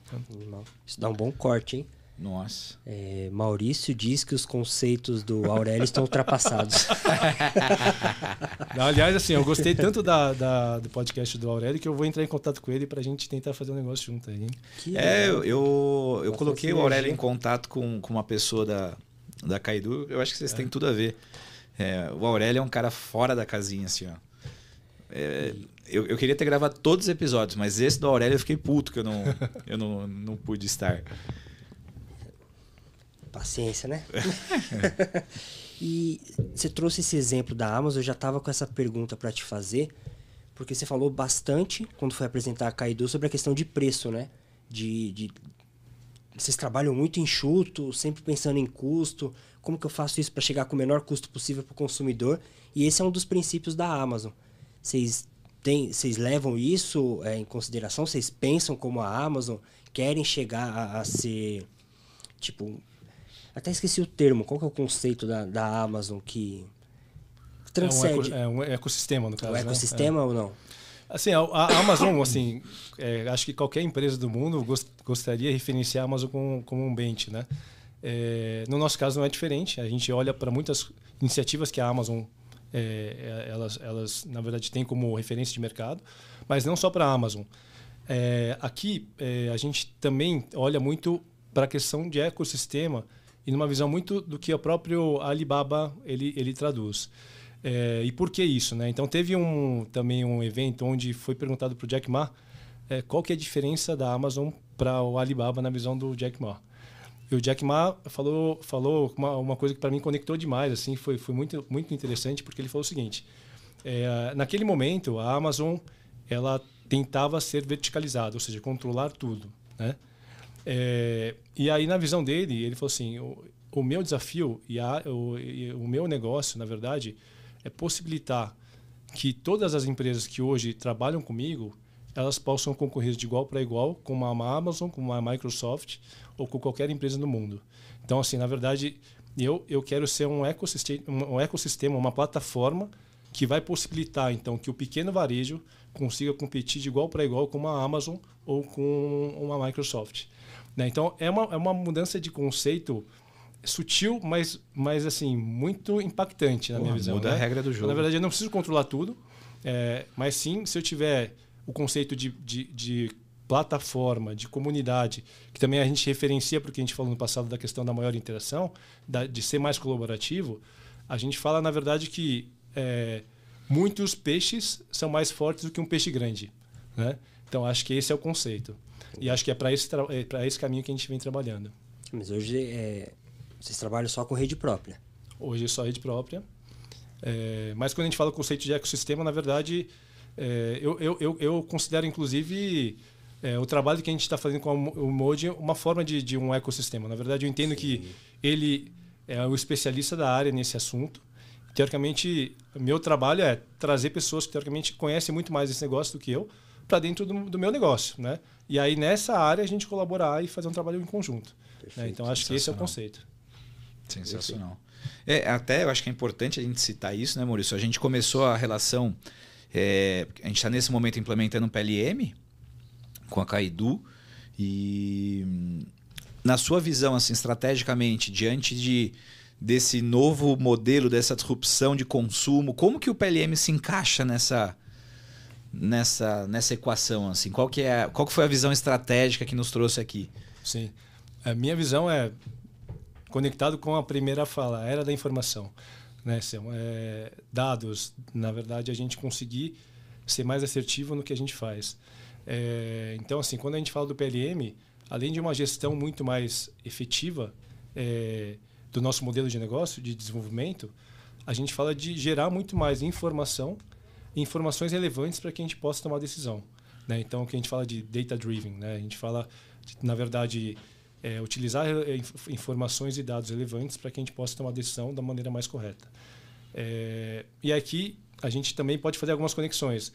Isso dá um bom corte, hein? Nossa. É, Maurício diz que os conceitos do Aurélio estão ultrapassados. Não, aliás, assim, eu gostei tanto da, da, do podcast do Aurélio que eu vou entrar em contato com ele para a gente tentar fazer um negócio junto aí. Hein? Que É, legal. eu, eu, coloquei o Aurélio em contato com, com uma pessoa da, da Caidu. Eu acho que vocês têm tudo a ver. É, o Aurélio é um cara fora da casinha, assim, ó. É, eu, eu queria ter gravado todos os episódios, mas esse do Aurélio eu fiquei puto que eu não, eu não, não pude estar. Paciência, né? e você trouxe esse exemplo da Amazon, eu já estava com essa pergunta para te fazer, porque você falou bastante, quando foi apresentar a Kaido, sobre a questão de preço, né? De, de- Vocês trabalham muito enxuto, sempre pensando em custo, como que eu faço isso para chegar com o menor custo possível para o consumidor? E esse é um dos princípios da Amazon. Vocês, têm, vocês levam isso é, em consideração? Vocês pensam como a Amazon? Querem chegar a, a ser, tipo, até esqueci o termo. Qual que é o conceito da, da Amazon que transcende É um, eco- é um ecossistema, no caso. o né? ecossistema ou não? É. Assim, a, a Amazon, assim, é, acho que qualquer empresa do mundo gos- gostaria de referenciar a Amazon como, como um bench, né? É, no nosso caso não é diferente. A gente olha para muitas iniciativas que a Amazon é, é, elas, elas na verdade têm como referência de mercado, mas não só para a Amazon. É, aqui é, a gente também olha muito para a questão de ecossistema e numa visão muito do que o próprio Alibaba ele, ele traduz. É, e por que isso? Né? Então teve um, também um evento onde foi perguntado para o Jack Ma qual que é a diferença da Amazon para o Alibaba na visão do Jack Ma. E o Jack Ma falou, falou uma, uma coisa que para mim conectou demais, assim, foi, foi muito, muito interessante, porque ele falou o seguinte: é, naquele momento, a Amazon ela tentava ser verticalizada, ou seja, controlar tudo, né? É, e aí, na visão dele, ele falou assim: o, o meu desafio e, a, o, e o meu negócio, na verdade, é possibilitar que todas as empresas que hoje trabalham comigo elas possam concorrer de igual para igual com uma Amazon, com uma Microsoft ou com qualquer empresa no mundo. Então, assim, na verdade, eu, eu quero ser um ecossistema, um ecossistema, uma plataforma que vai possibilitar, então, que o pequeno varejo consiga competir de igual para igual com uma Amazon ou com uma Microsoft. Né? Então, é uma, é uma mudança de conceito sutil, mas, mas assim, muito impactante na Porra, minha visão. muda né? a regra do jogo. Na verdade, eu não preciso controlar tudo, é, mas sim, se eu tiver o conceito de, de, de plataforma, de comunidade, que também a gente referencia porque a gente falou no passado da questão da maior interação, da, de ser mais colaborativo, a gente fala, na verdade, que é, muitos peixes são mais fortes do que um peixe grande. Né? Então, acho que esse é o conceito. E acho que é para esse, é esse caminho que a gente vem trabalhando. Mas hoje é, vocês trabalham só com rede própria. Hoje é só rede própria. É, mas quando a gente fala conceito de ecossistema, na verdade, é, eu, eu, eu, eu considero, inclusive, é, o trabalho que a gente está fazendo com o Modi uma forma de, de um ecossistema. Na verdade, eu entendo que ele é o especialista da área nesse assunto. Teoricamente, meu trabalho é trazer pessoas que, teoricamente, conhecem muito mais esse negócio do que eu para dentro do, do meu negócio. Né? E aí, nessa área, a gente colaborar e fazer um trabalho em conjunto. né? Então, acho que esse é o conceito. Sensacional. É, até eu acho que é importante a gente citar isso, né, Maurício? A gente começou a relação. É, a gente está nesse momento implementando um PLM com a Caidu. E na sua visão, assim, estrategicamente, diante de, desse novo modelo, dessa disrupção de consumo, como que o PLM se encaixa nessa, nessa, nessa equação? Assim? Qual, que é, qual que foi a visão estratégica que nos trouxe aqui? Sim. A minha visão é conectado com a primeira fala, a era da informação. Né? São é, dados, na verdade, a gente conseguir ser mais assertivo no que a gente faz. É, então, assim, quando a gente fala do PLM, além de uma gestão muito mais efetiva é, do nosso modelo de negócio, de desenvolvimento, a gente fala de gerar muito mais informação, informações relevantes para que a gente possa tomar decisão. Né? Então, o que a gente fala de data-driven, né? a gente fala, de, na verdade, é, utilizar é, informações e dados relevantes para que a gente possa tomar decisão da maneira mais correta. É, e aqui a gente também pode fazer algumas conexões.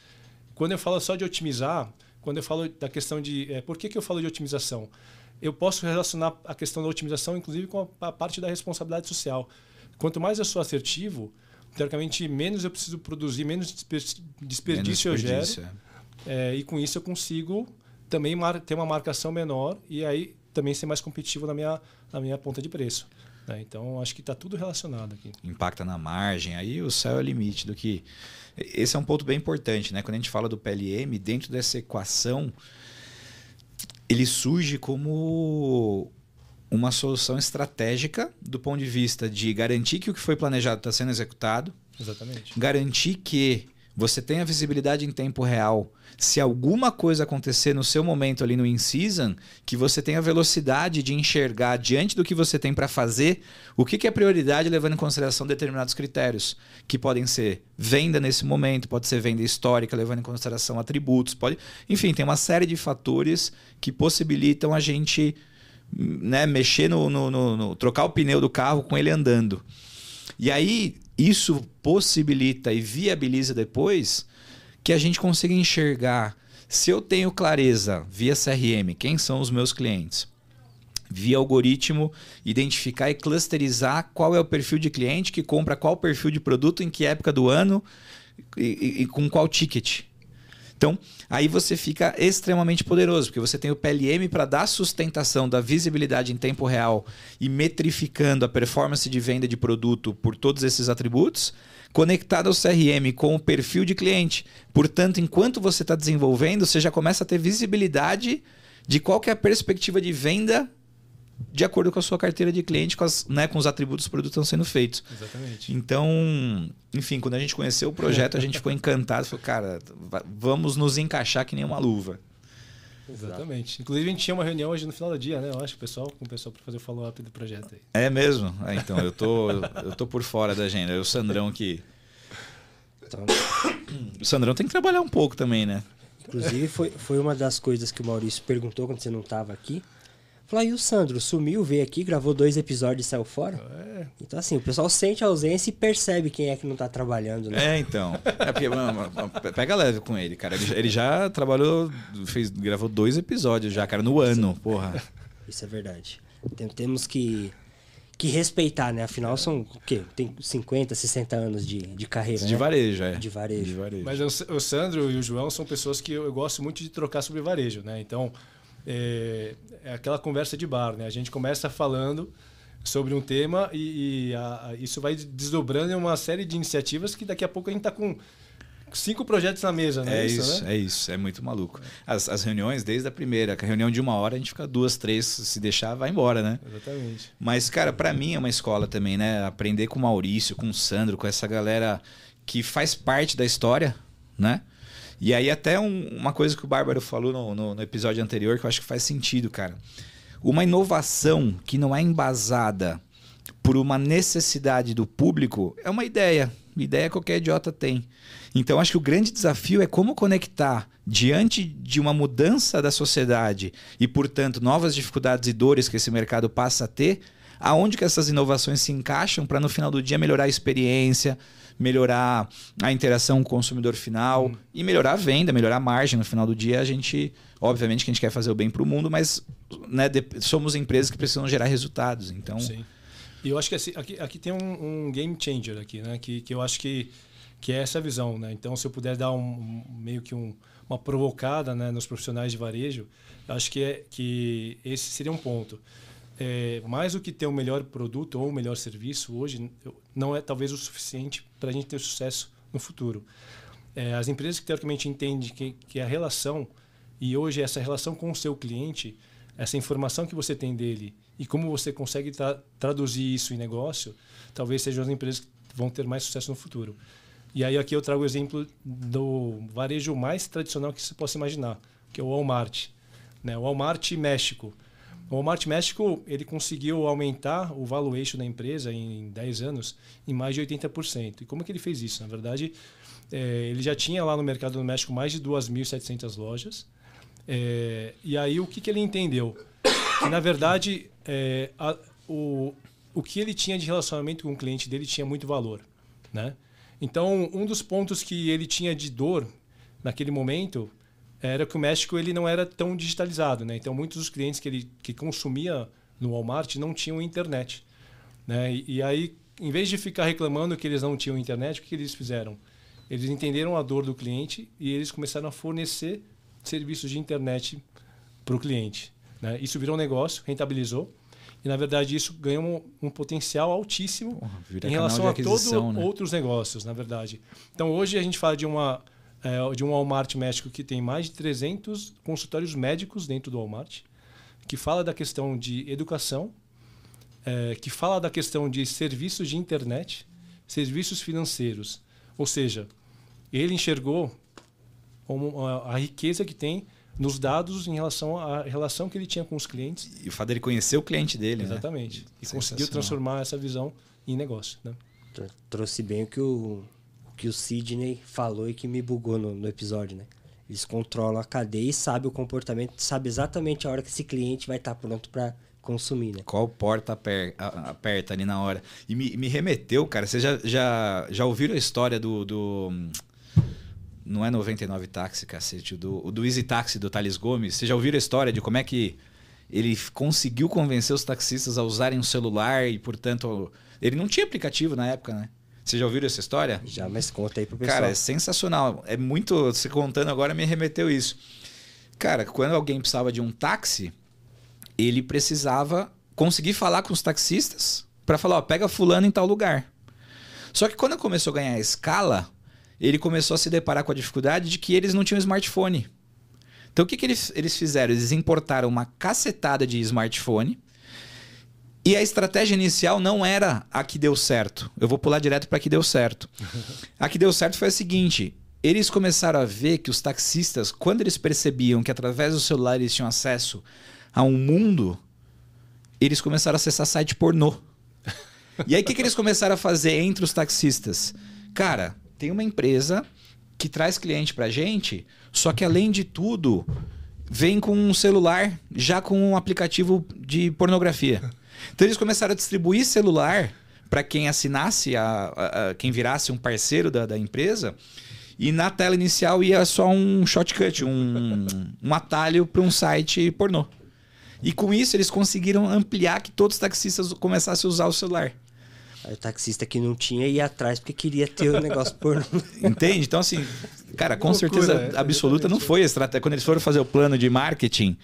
Quando eu falo só de otimizar, quando eu falo da questão de. É, por que, que eu falo de otimização? Eu posso relacionar a questão da otimização, inclusive, com a, a parte da responsabilidade social. Quanto mais eu sou assertivo, teoricamente, menos eu preciso produzir, menos desperdício, menos eu gero. É. é, e com isso eu consigo também ter uma marcação menor e aí também ser mais competitivo na minha, na minha ponta de preço. Né? Então, acho que está tudo relacionado aqui. Impacta na margem, aí o céu é o limite do que. Esse é um ponto bem importante, né? Quando a gente fala do PLM, dentro dessa equação, ele surge como uma solução estratégica do ponto de vista de garantir que o que foi planejado está sendo executado. Exatamente. Garantir que você tenha visibilidade em tempo real se alguma coisa acontecer no seu momento ali no in-season, que você tenha velocidade de enxergar diante do que você tem para fazer, o que, que é prioridade levando em consideração determinados critérios, que podem ser venda nesse momento, pode ser venda histórica, levando em consideração atributos, pode, enfim, tem uma série de fatores que possibilitam a gente né, mexer no, no, no, no trocar o pneu do carro com ele andando. E aí isso possibilita e viabiliza depois que a gente consiga enxergar se eu tenho clareza via CRM quem são os meus clientes, via algoritmo, identificar e clusterizar qual é o perfil de cliente que compra qual perfil de produto, em que época do ano e, e, e com qual ticket. Então, aí você fica extremamente poderoso, porque você tem o PLM para dar sustentação da visibilidade em tempo real e metrificando a performance de venda de produto por todos esses atributos conectado ao CRM com o perfil de cliente. Portanto, enquanto você está desenvolvendo, você já começa a ter visibilidade de qual é a perspectiva de venda de acordo com a sua carteira de cliente, com, as, né, com os atributos do produto que estão sendo feitos. Exatamente. Então, enfim, quando a gente conheceu o projeto, a gente ficou encantado. Falou, cara, vamos nos encaixar que nem uma luva. Exatamente. Inclusive, a gente tinha uma reunião hoje no final do dia, né? Eu acho, pessoal, com o pessoal para fazer o follow-up do projeto aí. É mesmo? É, então, eu tô, eu tô por fora da agenda. É o Sandrão que. Então... O Sandrão tem que trabalhar um pouco também, né? Inclusive, foi, foi uma das coisas que o Maurício perguntou quando você não estava aqui. Falou, aí o Sandro sumiu, veio aqui, gravou dois episódios e saiu fora. É. Então, assim, o pessoal sente a ausência e percebe quem é que não tá trabalhando, né? É, então. É porque, mano, pega leve com ele, cara. Ele, ele, já trabalhou, fez, gravou dois episódios já, cara, no ano, porra. Isso é verdade. Tem, temos que, que respeitar, né? Afinal, são o quê? Tem 50, 60 anos de, de carreira, De né? varejo, é. De varejo. De varejo. Mas o Sandro e o João são pessoas que eu gosto muito de trocar sobre varejo, né? Então é, é aquela conversa de bar, né? A gente começa falando sobre um tema e, e a, a, isso vai desdobrando em uma série de iniciativas que daqui a pouco a gente está com cinco projetos na mesa, né? É isso, isso né? é isso, é muito maluco. As, as reuniões, desde a primeira, a reunião de uma hora, a gente fica duas, três, se deixar, vai embora, né? Exatamente. Mas, cara, para mim é uma escola também, né? Aprender com o Maurício, com o Sandro, com essa galera que faz parte da história, né? E aí, até um, uma coisa que o Bárbaro falou no, no, no episódio anterior que eu acho que faz sentido, cara. Uma inovação que não é embasada por uma necessidade do público é uma ideia. Ideia qualquer idiota tem. Então, acho que o grande desafio é como conectar diante de uma mudança da sociedade e, portanto, novas dificuldades e dores que esse mercado passa a ter, aonde que essas inovações se encaixam para no final do dia melhorar a experiência, melhorar a interação com o consumidor final hum. e melhorar a venda, melhorar a margem. No final do dia, a gente, obviamente, que a gente quer fazer o bem para o mundo, mas né, somos empresas que precisam gerar resultados. Então, Sim. E eu acho que assim, aqui, aqui tem um, um, game changer aqui, né? Que, que eu acho que, que é essa visão, né? Então, se eu puder dar um, meio que um, uma provocada né, nos profissionais de varejo, acho que, é, que esse seria um ponto é, mais do que ter um melhor produto ou um melhor serviço hoje não é talvez o suficiente para a gente ter sucesso no futuro. É, as empresas que teoricamente entendem que, que a relação e hoje essa relação com o seu cliente, essa informação que você tem dele e como você consegue tra traduzir isso em negócio, talvez sejam as empresas que vão ter mais sucesso no futuro. E aí aqui eu trago o exemplo do varejo mais tradicional que você possa imaginar, que é o Walmart. Né? O Walmart México. O Walmart México ele conseguiu aumentar o valuation da empresa em 10 anos em mais de 80%. E como é que ele fez isso? Na verdade, é, ele já tinha lá no mercado do México mais de 2.700 lojas. É, e aí o que, que ele entendeu? Que na verdade é, a, o, o que ele tinha de relacionamento com o cliente dele tinha muito valor. Né? Então, um dos pontos que ele tinha de dor naquele momento era que o México ele não era tão digitalizado, né? Então muitos dos clientes que ele que consumia no Walmart não tinham internet, né? E, e aí, em vez de ficar reclamando que eles não tinham internet, o que, eles fizeram? Eles entenderam a dor do cliente e eles começaram a fornecer serviços de internet para o cliente. Né? Isso virou um negócio, rentabilizou. E, na verdade, isso ganhou um, um potencial altíssimo Porra, em relação a todos né? outros negócios, na verdade. Então, hoje a gente fala de uma é, de um Walmart México que tem mais de 300 consultórios médicos dentro do Walmart, que fala da questão de educação, é, que fala da questão de serviços de internet, serviços financeiros. Ou seja, ele enxergou a, a riqueza que tem nos dados em relação à relação que ele tinha com os clientes. E o fato dele conhecer o cliente dele. Né? Exatamente. Né? E conseguiu transformar essa visão em negócio. Né? Trouxe bem o que o que o Sidney falou e que me bugou no, no episódio, né? Eles controlam a cadeia e sabem o comportamento, sabe exatamente a hora que esse cliente vai estar tá pronto para consumir, né? Qual porta aper, aperta ali na hora. E me, me remeteu, cara, vocês já, já, já ouviram a história do, do... Não é 99 táxi, cacete, do, do Easy Taxi do Thales Gomes. Vocês já ouviram a história de como é que ele conseguiu convencer os taxistas a usarem um celular e, portanto, ele não tinha aplicativo na época, né? Você já ouviu essa história? Já, mas conta aí pro pessoal. Cara, é sensacional. É muito. Você contando agora me remeteu isso. Cara, quando alguém precisava de um táxi, ele precisava conseguir falar com os taxistas para falar: ó, pega Fulano em tal lugar. Só que quando começou a ganhar escala, ele começou a se deparar com a dificuldade de que eles não tinham smartphone. Então o que, que eles, eles fizeram? Eles importaram uma cacetada de smartphone e a estratégia inicial não era a que deu certo. Eu vou pular direto para a que deu certo. A que deu certo foi a seguinte: eles começaram a ver que os taxistas, quando eles percebiam que através do celular eles tinham acesso a um mundo, eles começaram a acessar site pornô. E aí o que, que eles começaram a fazer entre os taxistas? Cara, tem uma empresa que traz cliente pra gente, só que além de tudo, vem com um celular já com um aplicativo de pornografia. Então eles começaram a distribuir celular para quem assinasse, a, a, a, quem virasse um parceiro da, da empresa. E na tela inicial ia só um shortcut, um, um atalho para um site pornô. E com isso eles conseguiram ampliar que todos os taxistas começassem a usar o celular. Aí o taxista que não tinha ia atrás porque queria ter o negócio pornô. Entende? Então, assim, cara, com loucura, certeza é, absoluta não foi a estratégia. Quando eles foram fazer o plano de marketing,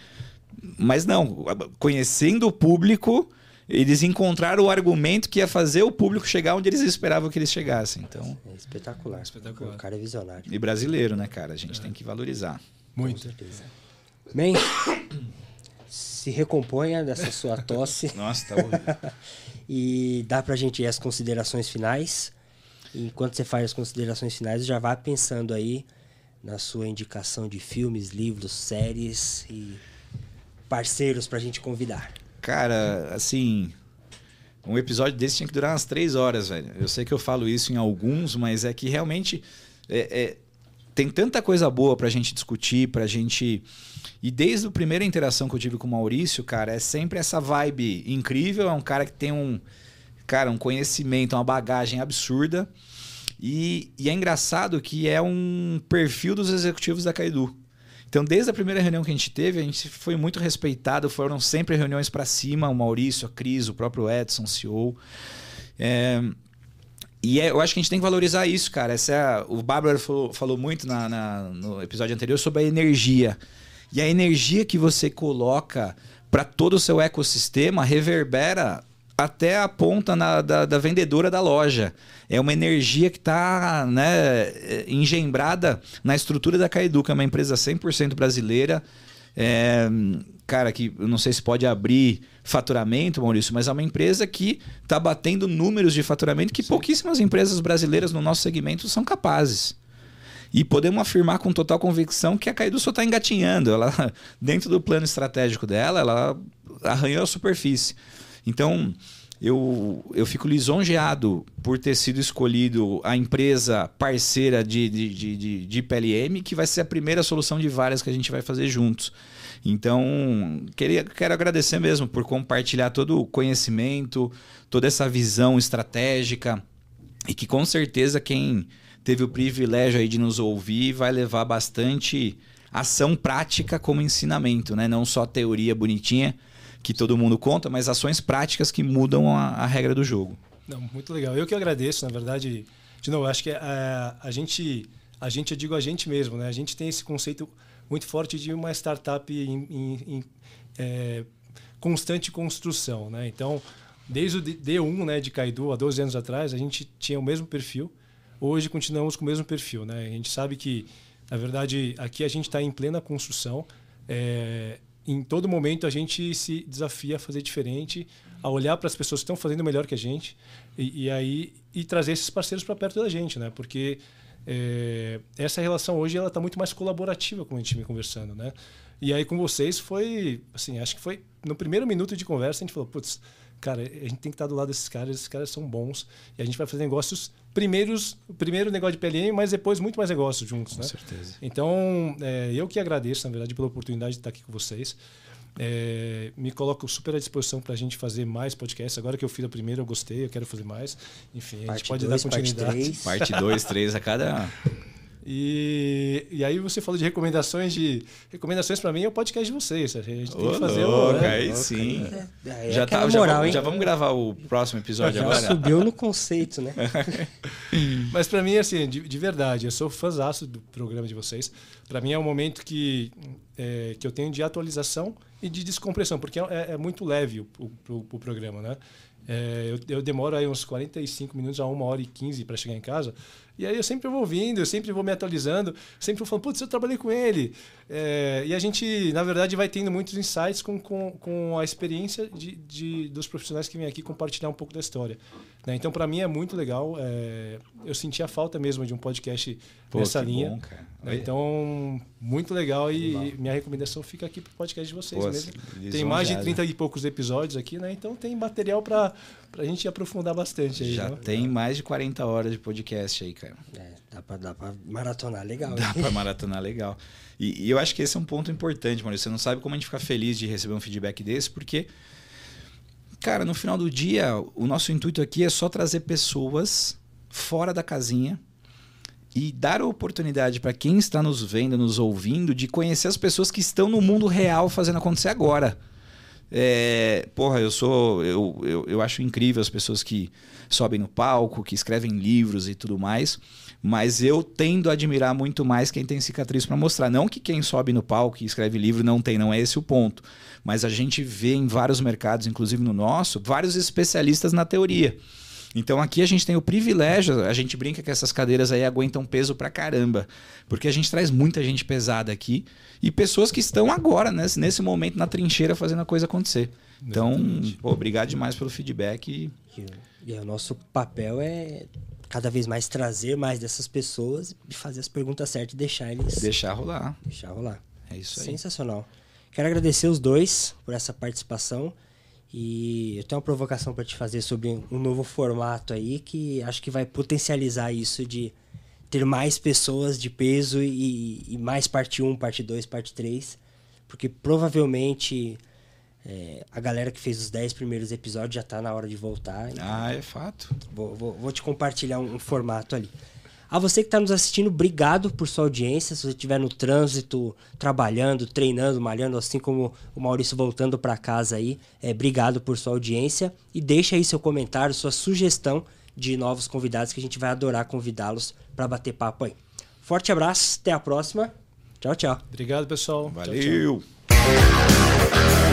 mas não, conhecendo o público, eles encontraram o argumento que ia fazer o público chegar onde eles esperavam que eles chegassem. Então, é espetacular. espetacular. O cara é visionário. E brasileiro, né, cara? A gente é. tem que valorizar. Muito. Com certeza. Bem, se recomponha dessa sua tosse. Nossa, tá horrível. e dá pra gente ir as considerações finais. enquanto você faz as considerações finais, já vá pensando aí na sua indicação de filmes, livros, séries e parceiros pra gente convidar. Cara, assim. Um episódio desse tinha que durar umas três horas, velho. Eu sei que eu falo isso em alguns, mas é que realmente é, é, tem tanta coisa boa pra gente discutir, pra gente. E desde a primeira interação que eu tive com o Maurício, cara, é sempre essa vibe incrível. É um cara que tem um. Cara, um conhecimento, uma bagagem absurda. E, e é engraçado que é um perfil dos executivos da Caidu. Então, desde a primeira reunião que a gente teve, a gente foi muito respeitado, foram sempre reuniões para cima, o Maurício, a Cris, o próprio Edson, CEO. É, e é, eu acho que a gente tem que valorizar isso, cara. Essa é o Bárbara falou, falou muito na, na, no episódio anterior sobre a energia. E a energia que você coloca para todo o seu ecossistema reverbera até a ponta na, da, da, vendedora da loja. É uma energia que está né, engembrada na estrutura da Caiduca, é uma empresa 100% brasileira. É, cara, que eu não sei se pode abrir faturamento, Maurício, mas é uma empresa que está batendo números de faturamento que Sim. pouquíssimas empresas brasileiras no nosso segmento são capazes. E podemos afirmar com total convicção que a Caidu só está engatinhando. Ela, dentro do plano estratégico dela, ela arranhou a superfície. Então, eu, eu fico lisonjeado por ter sido escolhido a empresa parceira de, de, de, de PLM, que vai ser a primeira solução de várias que a gente vai fazer juntos. Então, queria, quero agradecer mesmo por compartilhar todo o conhecimento, toda essa visão estratégica e que com certeza quem teve o privilégio aí de nos ouvir vai levar bastante ação prática como ensinamento, né? Não só teoria bonitinha que todo mundo conta, mas ações práticas que mudam a, a regra do jogo. Não, muito legal. Eu que agradeço, na verdade, de novo, acho que a, é, a gente, a gente, eu digo a gente mesmo, né? A gente tem esse conceito muito forte de uma startup em, em, em é, constante construção, né? Então, desde o D1, né, de Kaidu, há 12 anos atrás, a gente tinha o mesmo perfil. Hoje continuamos com o mesmo perfil, né? A gente sabe que, na verdade, aqui a gente está em plena construção. É, em todo momento a gente se desafia a fazer diferente, a olhar para as pessoas que estão fazendo melhor que a gente e, e aí e trazer esses parceiros para perto da gente, né? Porque é, essa relação hoje ela está muito mais colaborativa com a gente me conversando, né? E aí com vocês foi, assim, acho que foi no primeiro minuto de conversa a gente falou, putz, cara, a gente tem que estar do lado desses caras, esses caras são bons e a gente vai fazer negócios primeiros, primeiro negócio de PLM, mas depois muito mais negócios juntos, com né? certeza. Então, é, eu que agradeço, na verdade, pela oportunidade de estar aqui com vocês. É, me coloco super à disposição para a gente fazer mais podcasts. Agora que eu fiz a primeira, eu gostei, eu quero fazer mais. Enfim, a gente pode dois, dar continuidade. Parte 2, 3 a cada e, e aí você falou de recomendações de recomendações para mim é o podcast de vocês. A gente tem Ô, que fazer louco, o, né? aí sim. É, é já, tá, moral, já, hein? já vamos gravar o próximo episódio já agora. subiu no conceito, né? Mas para mim assim, de, de, verdade, eu sou fãzaço do programa de vocês. Para mim é um momento que é, que eu tenho de atualização e de descompressão, porque é, é muito leve o, o, o programa, né? É, eu, eu, demoro aí uns 45 minutos a uma hora e 15 para chegar em casa. E aí eu sempre vou ouvindo, eu sempre vou me atualizando, sempre vou falando, putz, eu trabalhei com ele. É, e a gente, na verdade, vai tendo muitos insights com, com, com a experiência de, de, dos profissionais que vêm aqui compartilhar um pouco da história. Né? Então, para mim, é muito legal. É, eu senti a falta mesmo de um podcast Pô, nessa linha. Bom, né? Então, muito legal e legal. minha recomendação fica aqui para o podcast de vocês Pô, mesmo. Tem mais de 30 e poucos episódios aqui, né? Então tem material para a gente aprofundar bastante aí. Já né? tem mais de 40 horas de podcast aí, cara. É, dá para dá maratonar legal. Dá para maratonar legal. E, e, eu acho que esse é um ponto importante, mano. Você não sabe como a gente fica feliz de receber um feedback desse, porque, cara, no final do dia, o nosso intuito aqui é só trazer pessoas fora da casinha e dar a oportunidade para quem está nos vendo, nos ouvindo, de conhecer as pessoas que estão no mundo real fazendo acontecer agora. É, porra, eu sou. Eu, eu, eu acho incrível as pessoas que sobem no palco, que escrevem livros e tudo mais. Mas eu tendo a admirar muito mais quem tem cicatriz para mostrar. Não que quem sobe no palco e escreve livro não tem, não é esse o ponto. Mas a gente vê em vários mercados, inclusive no nosso, vários especialistas na teoria. Então aqui a gente tem o privilégio, a gente brinca que essas cadeiras aí aguentam peso pra caramba, porque a gente traz muita gente pesada aqui e pessoas que estão agora, nesse, nesse momento, na trincheira fazendo a coisa acontecer. Então, pô, obrigado demais pelo feedback. E... E, e o nosso papel é cada vez mais trazer mais dessas pessoas e fazer as perguntas certas e deixar eles. Deixar rolar. Deixar rolar. É isso aí. Sensacional. Quero agradecer os dois por essa participação. E eu tenho uma provocação para te fazer sobre um novo formato aí que acho que vai potencializar isso de ter mais pessoas de peso e, e mais parte 1, parte 2, parte 3. Porque provavelmente é, a galera que fez os 10 primeiros episódios já está na hora de voltar. Então ah, é fato. Vou, vou, vou te compartilhar um, um formato ali. A você que está nos assistindo, obrigado por sua audiência. Se você estiver no trânsito, trabalhando, treinando, malhando, assim como o Maurício voltando para casa aí, é, obrigado por sua audiência. E deixa aí seu comentário, sua sugestão de novos convidados que a gente vai adorar convidá-los para bater papo aí. Forte abraço, até a próxima. Tchau, tchau. Obrigado, pessoal. Valeu. Tchau, tchau.